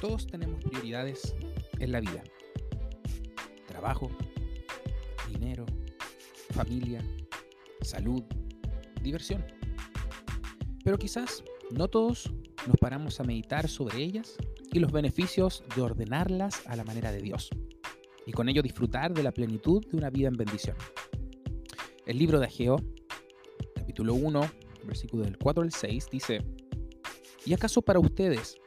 Todos tenemos prioridades en la vida. Trabajo, dinero, familia, salud, diversión. Pero quizás no todos nos paramos a meditar sobre ellas y los beneficios de ordenarlas a la manera de Dios y con ello disfrutar de la plenitud de una vida en bendición. El libro de Ageo, capítulo 1, versículo del 4 al 6, dice, ¿y acaso para ustedes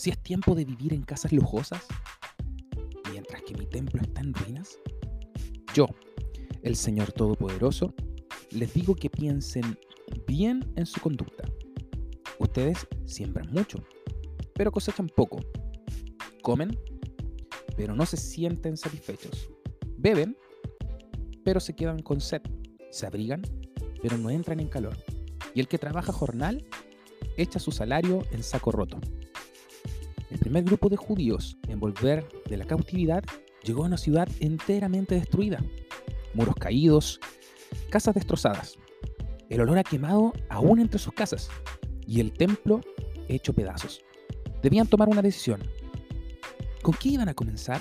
si es tiempo de vivir en casas lujosas, mientras que mi templo está en ruinas? Yo, el Señor Todopoderoso, les digo que piensen bien en su conducta. Ustedes siembran mucho, pero cosechan poco. Comen, pero no se sienten satisfechos. Beben, pero se quedan con sed. Se abrigan, pero no entran en calor. Y el que trabaja jornal echa su salario en saco roto. Primer grupo de judíos en volver de la cautividad llegó a una ciudad enteramente destruida. Muros caídos, casas destrozadas, el olor a quemado aún entre sus casas y el templo hecho pedazos. Debían tomar una decisión. ¿Con qué iban a comenzar?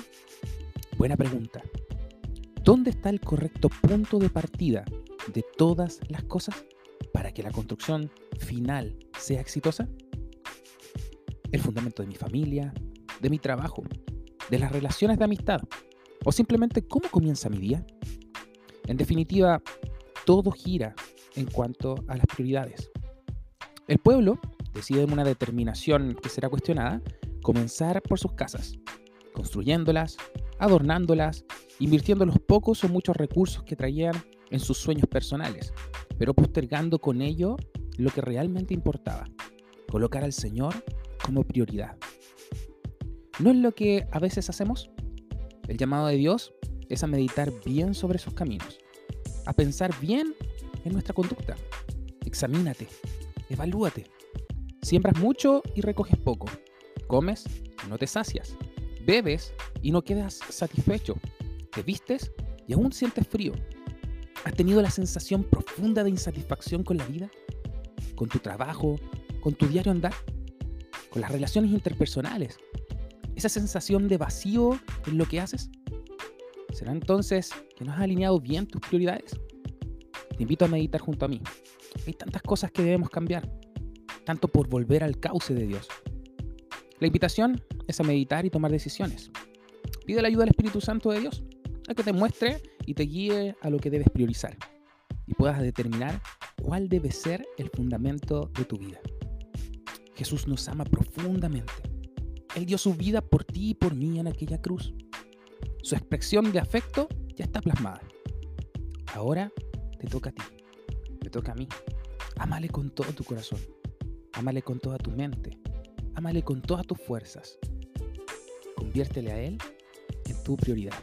Buena pregunta. ¿Dónde está el correcto punto de partida de todas las cosas para que la construcción final sea exitosa? El fundamento de mi familia, de mi trabajo, de las relaciones de amistad o simplemente cómo comienza mi día. En definitiva, todo gira en cuanto a las prioridades. El pueblo decide en una determinación que será cuestionada comenzar por sus casas, construyéndolas, adornándolas, invirtiendo los pocos o muchos recursos que traían en sus sueños personales, pero postergando con ello lo que realmente importaba, colocar al Señor como prioridad. ¿No es lo que a veces hacemos? El llamado de Dios es a meditar bien sobre sus caminos, a pensar bien en nuestra conducta. Examínate, evalúate. Siembras mucho y recoges poco. Comes y no te sacias. Bebes y no quedas satisfecho. Te vistes y aún sientes frío. ¿Has tenido la sensación profunda de insatisfacción con la vida? ¿Con tu trabajo? ¿Con tu diario andar? Con las relaciones interpersonales. Esa sensación de vacío en lo que haces. ¿Será entonces que no has alineado bien tus prioridades? Te invito a meditar junto a mí. Hay tantas cosas que debemos cambiar, tanto por volver al cauce de Dios. La invitación es a meditar y tomar decisiones. Pide la ayuda del Espíritu Santo de Dios, a que te muestre y te guíe a lo que debes priorizar y puedas determinar cuál debe ser el fundamento de tu vida. Jesús nos ama profundamente. Él dio su vida por ti y por mí en aquella cruz. Su expresión de afecto ya está plasmada. Ahora te toca a ti, me toca a mí. Ámale con todo tu corazón, ámale con toda tu mente, ámale con todas tus fuerzas. Conviértele a Él en tu prioridad.